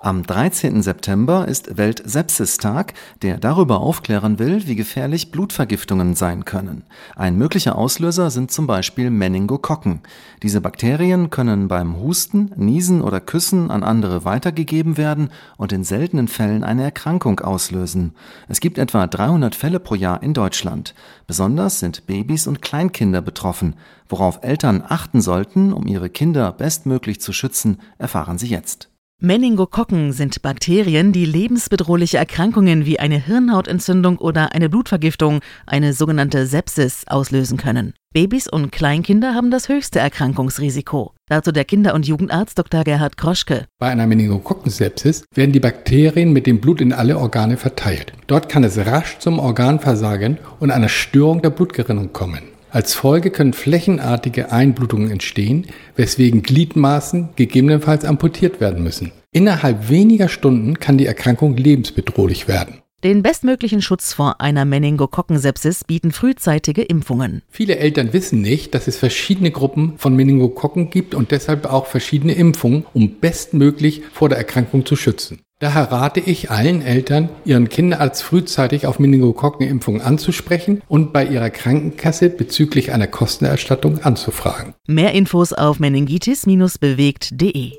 Am 13. September ist Welt-Sepsis-Tag, der darüber aufklären will, wie gefährlich Blutvergiftungen sein können. Ein möglicher Auslöser sind zum Beispiel Meningokokken. Diese Bakterien können beim Husten, Niesen oder Küssen an andere weitergegeben werden und in seltenen Fällen eine Erkrankung auslösen. Es gibt etwa 300 Fälle pro Jahr in Deutschland. Besonders sind Babys und Kleinkinder betroffen. Worauf Eltern achten sollten, um ihre Kinder bestmöglich zu schützen, erfahren Sie jetzt. Meningokokken sind Bakterien, die lebensbedrohliche Erkrankungen wie eine Hirnhautentzündung oder eine Blutvergiftung, eine sogenannte Sepsis, auslösen können. Babys und Kleinkinder haben das höchste Erkrankungsrisiko. Dazu der Kinder- und Jugendarzt Dr. Gerhard Kroschke. Bei einer Meningokokkensepsis werden die Bakterien mit dem Blut in alle Organe verteilt. Dort kann es rasch zum Organversagen und einer Störung der Blutgerinnung kommen. Als Folge können flächenartige Einblutungen entstehen, weswegen Gliedmaßen gegebenenfalls amputiert werden müssen. Innerhalb weniger Stunden kann die Erkrankung lebensbedrohlich werden. Den bestmöglichen Schutz vor einer Meningokokkensepsis bieten frühzeitige Impfungen. Viele Eltern wissen nicht, dass es verschiedene Gruppen von Meningokokken gibt und deshalb auch verschiedene Impfungen, um bestmöglich vor der Erkrankung zu schützen. Daher rate ich allen Eltern, ihren Kinderarzt frühzeitig auf Meningokokkenimpfung anzusprechen und bei ihrer Krankenkasse bezüglich einer Kostenerstattung anzufragen. Mehr Infos auf meningitis-bewegt.de.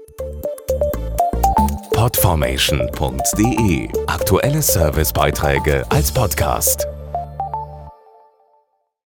Podformation.de Aktuelle Servicebeiträge als Podcast.